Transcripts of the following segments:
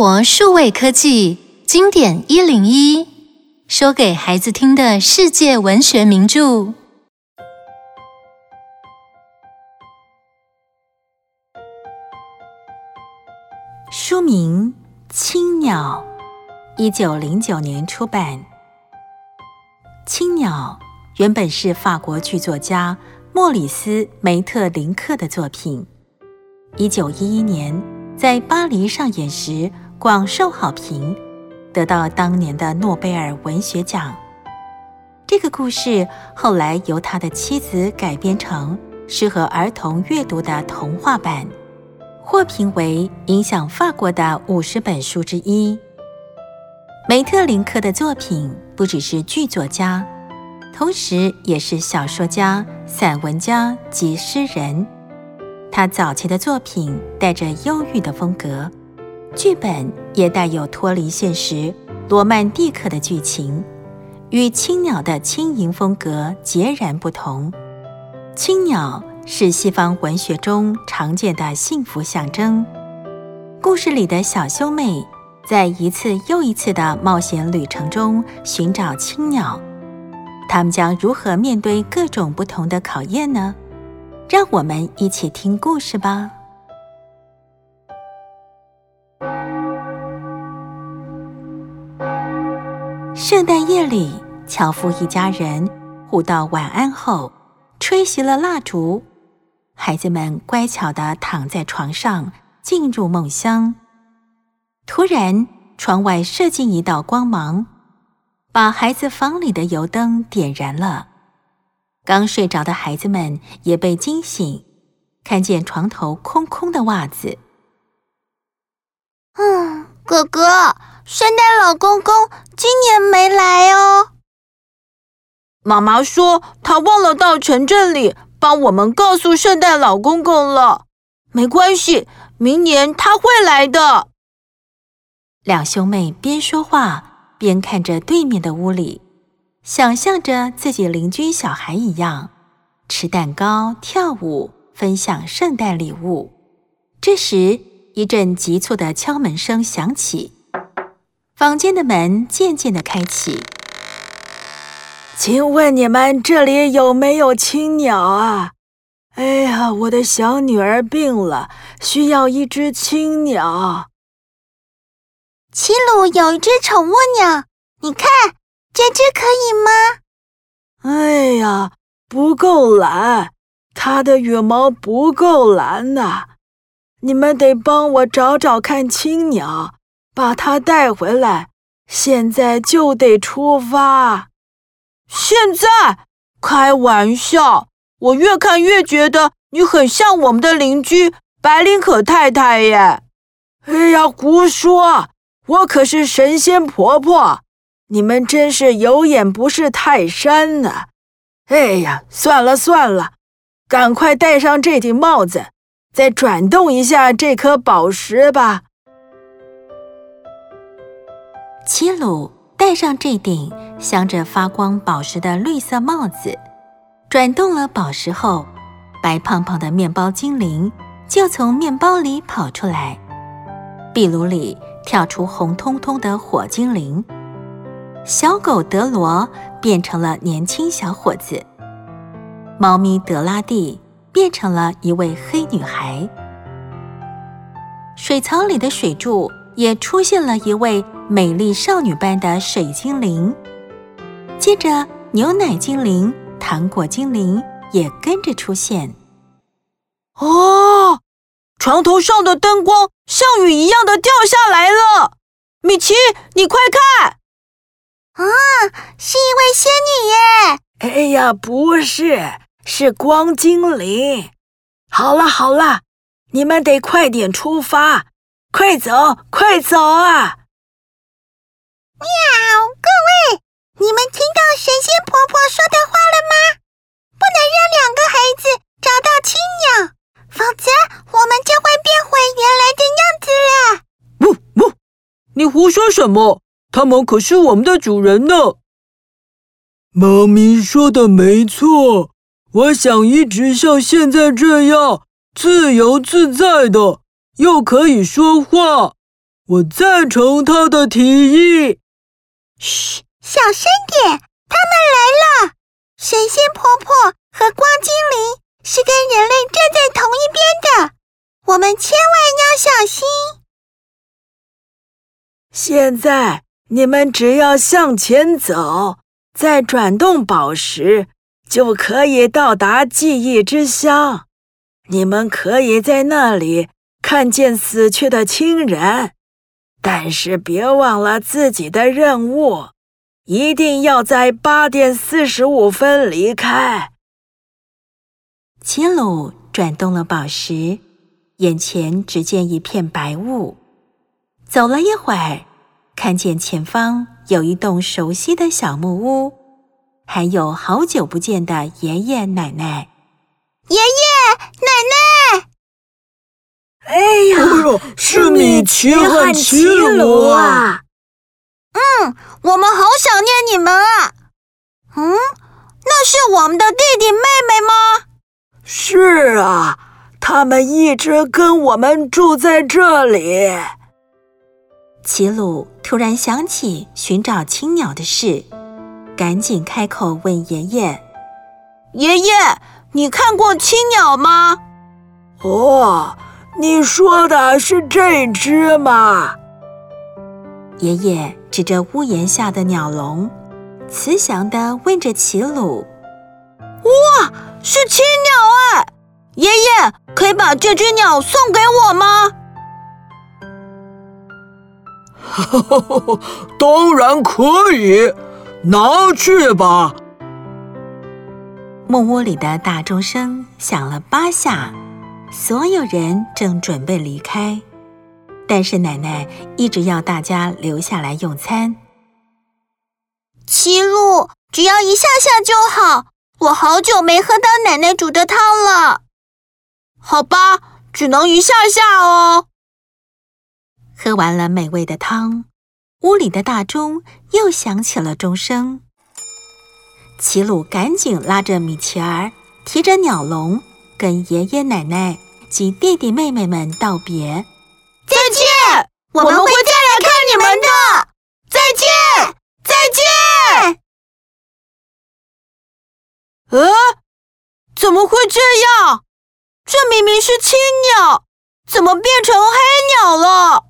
活数位科技经典一零一，说给孩子听的世界文学名著。书名《青鸟》，一九零九年出版。《青鸟》原本是法国剧作家莫里斯·梅特林克的作品，一九一一年。在巴黎上演时广受好评，得到当年的诺贝尔文学奖。这个故事后来由他的妻子改编成适合儿童阅读的童话版，获评为影响法国的五十本书之一。梅特林克的作品不只是剧作家，同时也是小说家、散文家及诗人。他早期的作品带着忧郁的风格，剧本也带有脱离现实、罗曼蒂克的剧情，与青鸟的轻盈风格截然不同。青鸟是西方文学中常见的幸福象征。故事里的小兄妹在一次又一次的冒险旅程中寻找青鸟，他们将如何面对各种不同的考验呢？让我们一起听故事吧。圣诞夜里，樵夫一家人互道晚安后，吹熄了蜡烛，孩子们乖巧地躺在床上，进入梦乡。突然，窗外射进一道光芒，把孩子房里的油灯点燃了。刚睡着的孩子们也被惊醒，看见床头空空的袜子。嗯，哥哥，圣诞老公公今年没来哦。妈妈说他忘了到城镇里帮我们告诉圣诞老公公了。没关系，明年他会来的。两兄妹边说话边看着对面的屋里。想象着自己邻居小孩一样吃蛋糕、跳舞、分享圣诞礼物。这时，一阵急促的敲门声响起，房间的门渐渐的开启。请问你们这里有没有青鸟啊？哎呀，我的小女儿病了，需要一只青鸟。齐鲁有一只宠物鸟，你看。这只可以吗？哎呀，不够蓝，它的羽毛不够蓝呐！你们得帮我找找看青鸟，把它带回来。现在就得出发。现在？开玩笑！我越看越觉得你很像我们的邻居白琳可太太耶。哎呀，胡说！我可是神仙婆婆。你们真是有眼不识泰山呢！哎呀，算了算了，赶快戴上这顶帽子，再转动一下这颗宝石吧。齐鲁戴上这顶镶着发光宝石的绿色帽子，转动了宝石后，白胖胖的面包精灵就从面包里跑出来，壁炉里跳出红彤彤的火精灵。小狗德罗变成了年轻小伙子，猫咪德拉蒂变成了一位黑女孩，水槽里的水柱也出现了一位美丽少女般的水精灵。接着，牛奶精灵、糖果精灵也跟着出现。哦，床头上的灯光像雨一样的掉下来了！米奇，你快看！啊，是一位仙女耶！哎呀，不是，是光精灵。好了好了，你们得快点出发，快走快走啊！喵，各位，你们听到神仙婆婆说的话了吗？不能让两个孩子找到青鸟，否则我们就会变回原来的样子了。呜呜，你胡说什么？他们可是我们的主人呢。猫咪说的没错，我想一直像现在这样自由自在的，又可以说话。我赞成他的提议。嘘，小声点，他们来了。神仙婆婆和光精灵是跟人类站在同一边的，我们千万要小心。现在你们只要向前走，再转动宝石，就可以到达记忆之乡。你们可以在那里看见死去的亲人，但是别忘了自己的任务，一定要在八点四十五分离开。齐鲁转动了宝石，眼前只见一片白雾。走了一会儿，看见前方有一栋熟悉的小木屋，还有好久不见的爷爷奶奶。爷爷奶奶，哎呀，是米奇和奇鲁啊！嗯，我们好想念你们啊！嗯，那是我们的弟弟妹妹吗？是啊，他们一直跟我们住在这里。齐鲁突然想起寻找青鸟的事，赶紧开口问爷爷：“爷爷。”你看过青鸟吗？哦，你说的是这只吗？爷爷指着屋檐下的鸟笼，慈祥地问着齐鲁：“哇，是青鸟哎！爷爷可以把这只鸟送给我吗？”哈哈哈，当然可以，拿去吧。木屋里的大钟声响了八下，所有人正准备离开，但是奶奶一直要大家留下来用餐。齐鲁，只要一下下就好，我好久没喝到奶奶煮的汤了。好吧，只能一下下哦。喝完了美味的汤，屋里的大钟又响起了钟声。齐鲁赶紧拉着米奇儿，提着鸟笼，跟爷爷奶奶及弟弟妹妹们道别。再见，我们会再来看你们的。再见，再见。呃，怎么会这样？这明明是青鸟，怎么变成黑鸟了？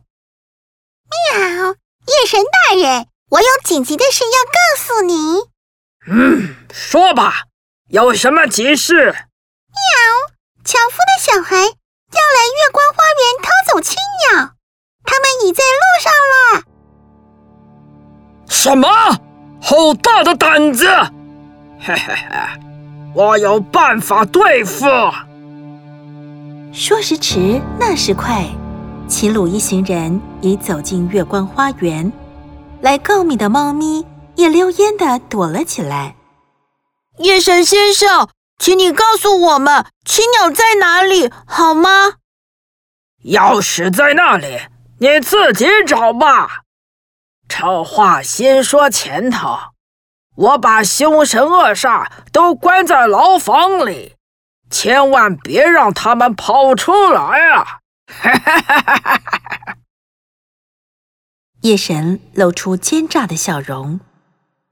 喵，夜神大人，我有紧急的事要告诉你。嗯，说吧，有什么急事？喵，樵夫的小孩要来月光花园偷走青鸟，他们已在路上了。什么？好大的胆子！嘿嘿嘿，我有办法对付。说时迟，那时快，齐鲁一行人已走进月光花园，来告密的猫咪。也溜烟的躲了起来。夜神先生，请你告诉我们青鸟在哪里，好吗？钥匙在那里，你自己找吧。丑话先说前头，我把凶神恶煞都关在牢房里，千万别让他们跑出来啊！哈哈哈哈哈哈！夜神露出奸诈的笑容。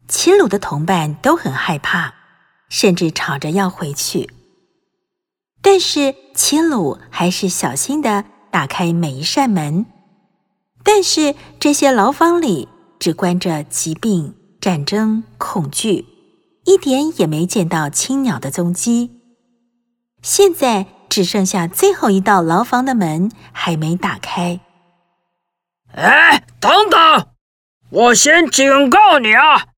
齐鲁的同伴都很害怕，甚至吵着要回去。但是齐鲁还是小心地打开每一扇门。但是这些牢房里只关着疾病、战争、恐惧，一点也没见到青鸟的踪迹。现在只剩下最后一道牢房的门还没打开。哎，等等！我先警告你啊！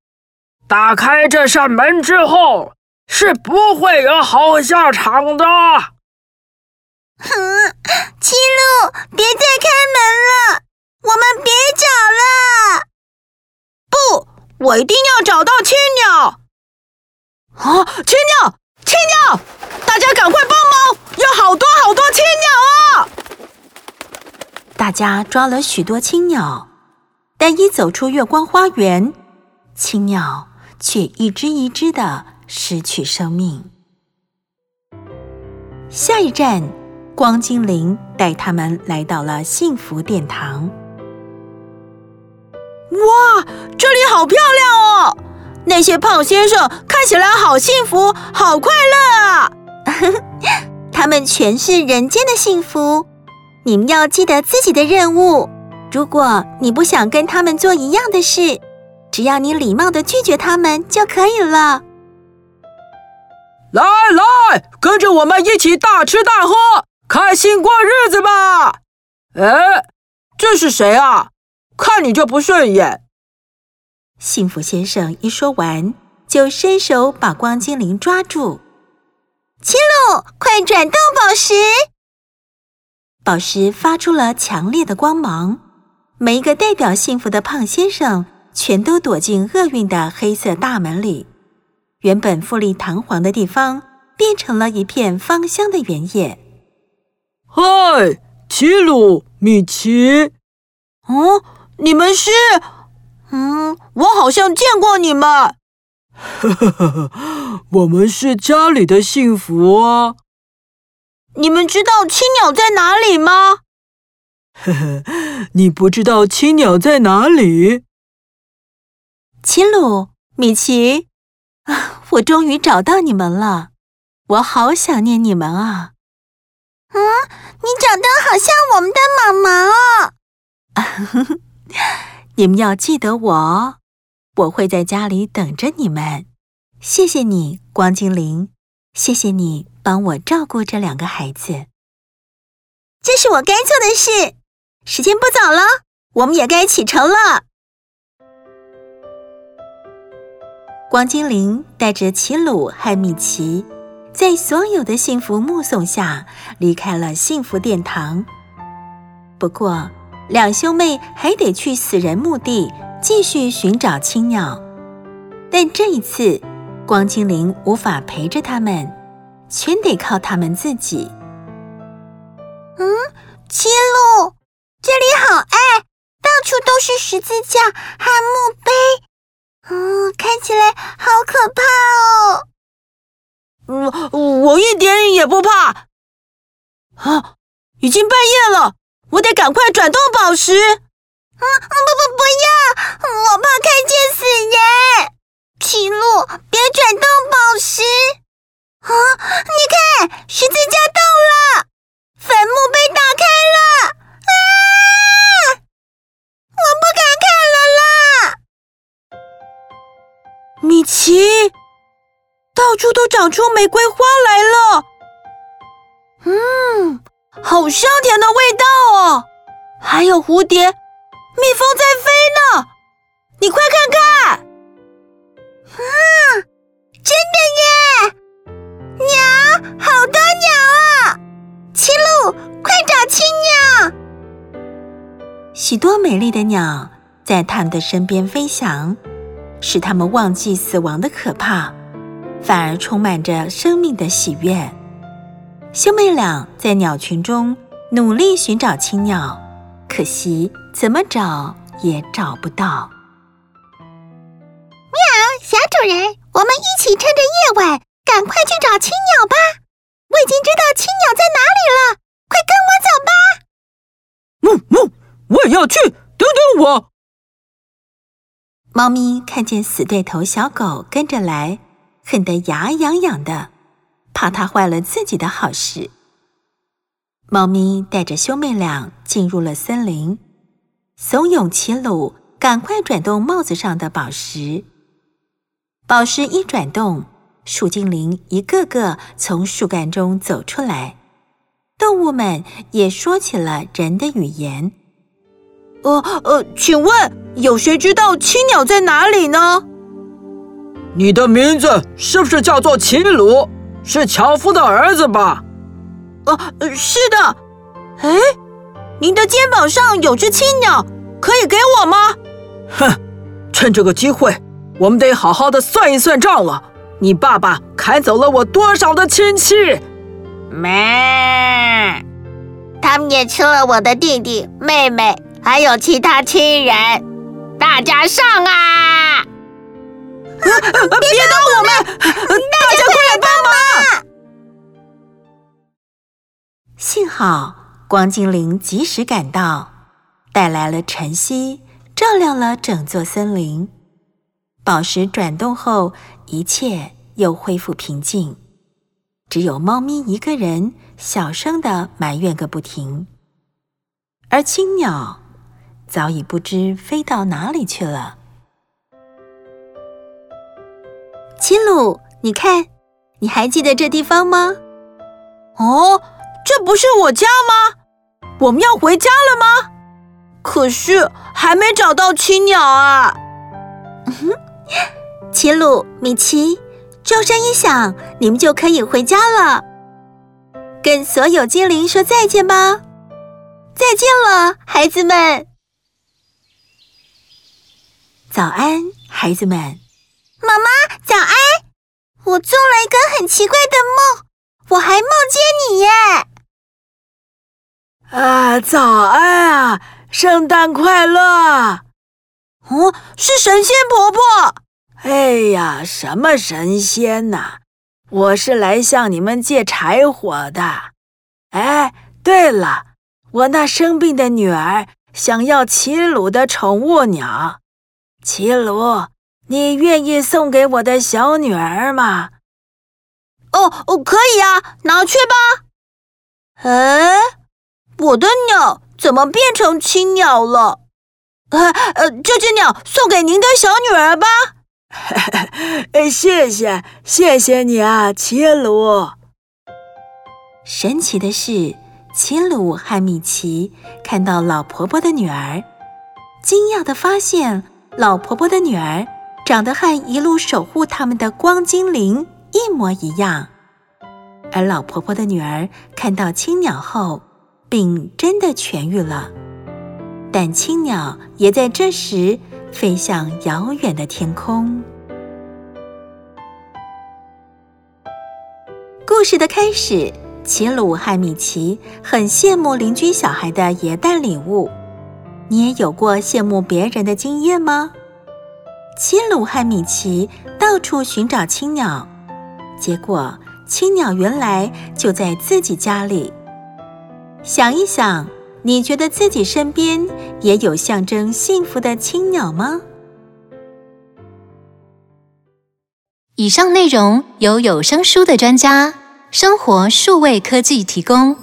打开这扇门之后，是不会有好下场的。哼，七路，别再开门了，我们别找了。不，我一定要找到青鸟。啊，青鸟，青鸟，大家赶快帮忙，有好多好多青鸟啊！大家抓了许多青鸟，但一走出月光花园，青鸟。却一只一只的失去生命。下一站，光精灵带他们来到了幸福殿堂。哇，这里好漂亮哦！那些胖先生看起来好幸福、好快乐啊！他们全是人间的幸福。你们要记得自己的任务。如果你不想跟他们做一样的事，只要你礼貌的拒绝他们就可以了。来来，跟着我们一起大吃大喝，开心过日子吧！哎，这是谁啊？看你就不顺眼。幸福先生一说完，就伸手把光精灵抓住。七路，快转动宝石！宝石发出了强烈的光芒，每一个代表幸福的胖先生全都躲进厄运的黑色大门里。原本富丽堂皇的地方，变成了一片芳香的原野。嗨，奇鲁、米奇，哦。你们是？嗯，我好像见过你们。呵呵呵，我们是家里的幸福啊。你们知道青鸟在哪里吗？呵呵，你不知道青鸟在哪里？奇鲁、米奇，啊，我终于找到你们了，我好想念你们啊！嗯，你长得好像我们的妈妈哦。你们要记得我，我会在家里等着你们。谢谢你，光精灵，谢谢你帮我照顾这两个孩子。这是我该做的事。时间不早了，我们也该启程了。光精灵带着奇鲁和米奇，在所有的幸福目送下离开了幸福殿堂。不过，两兄妹还得去死人墓地继续寻找青鸟，但这一次，光精灵无法陪着他们，全得靠他们自己。嗯，奇鲁，这里好暗，到处都是十字架和墓碑，嗯，看起来好可怕哦。我，我一点也不怕。啊，已经半夜了。我得赶快转动宝石！嗯，不不不要，我怕看见死人。奇鲁，别转动宝石！啊，你看，十字架动了，坟墓被打开奇，到处都长出玫瑰花来了。嗯。好香甜的味道哦！还有蝴蝶、蜜蜂在飞呢，你快看看！啊，真的耶！鸟，好多鸟啊！奇鲁，快找青鸟！许多美丽的鸟在它们的身边飞翔，使他们忘记死亡的可怕，反而充满着生命的喜悦。兄妹俩在鸟群中努力寻找青鸟，可惜怎么找也找不到。喵，小主人，我们一起趁着夜晚，赶快去找青鸟吧！我已经知道青鸟在哪里了，快跟我走吧！嗯嗯，我也要去，等等我。猫咪看见死对头小狗跟着来，恨得牙痒痒的。怕它坏了自己的好事，猫咪带着兄妹俩进入了森林，怂恿奇鲁赶快转动帽子上的宝石。宝石一转动，树精灵一个个从树干中走出来，动物们也说起了人的语言。呃呃，请问有谁知道青鸟在哪里呢？你的名字是不是叫做秦鲁？是樵夫的儿子吧？哦、呃，是的。哎，您的肩膀上有只青鸟，可以给我吗？哼，趁这个机会，我们得好好的算一算账了。你爸爸砍走了我多少的亲戚？咩！他们也吃了我的弟弟、妹妹，还有其他亲人。大家上啊！别打我们！大家快来帮忙！幸好光精灵及时赶到，带来了晨曦、照亮了整座森林。宝石转动后，一切又恢复平静。只有猫咪一个人小声的埋怨个不停，而青鸟早已不知飞到哪里去了。齐鲁，你看，你还记得这地方吗？哦，这不是我家吗？我们要回家了吗？可是还没找到青鸟啊！嗯哼，齐鲁、米奇，钟声一响，你们就可以回家了。跟所有精灵说再见吧！再见了，孩子们！早安，孩子们！妈妈，早安！我做了一个很奇怪的梦，我还梦见你耶！啊，早安啊！圣诞快乐！哦，是神仙婆婆。哎呀，什么神仙呐？我是来向你们借柴火的。哎，对了，我那生病的女儿想要齐鲁的宠物鸟。齐鲁，你愿意送给我的小女儿吗？哦哦，可以啊，拿去吧。哎，我的鸟。怎么变成青鸟了？呃呃，这只鸟送给您的小女儿吧。谢谢，谢谢你啊，齐鲁。神奇的是，齐鲁和米奇看到老婆婆的女儿，惊讶的发现老婆婆的女儿长得和一路守护他们的光精灵一模一样。而老婆婆的女儿看到青鸟后，病真的痊愈了，但青鸟也在这时飞向遥远的天空。故事的开始，齐鲁和米奇很羡慕邻居小孩的耶诞礼物。你也有过羡慕别人的经验吗？齐鲁和米奇到处寻找青鸟，结果青鸟原来就在自己家里。想一想，你觉得自己身边也有象征幸福的青鸟吗？以上内容由有声书的专家生活数位科技提供。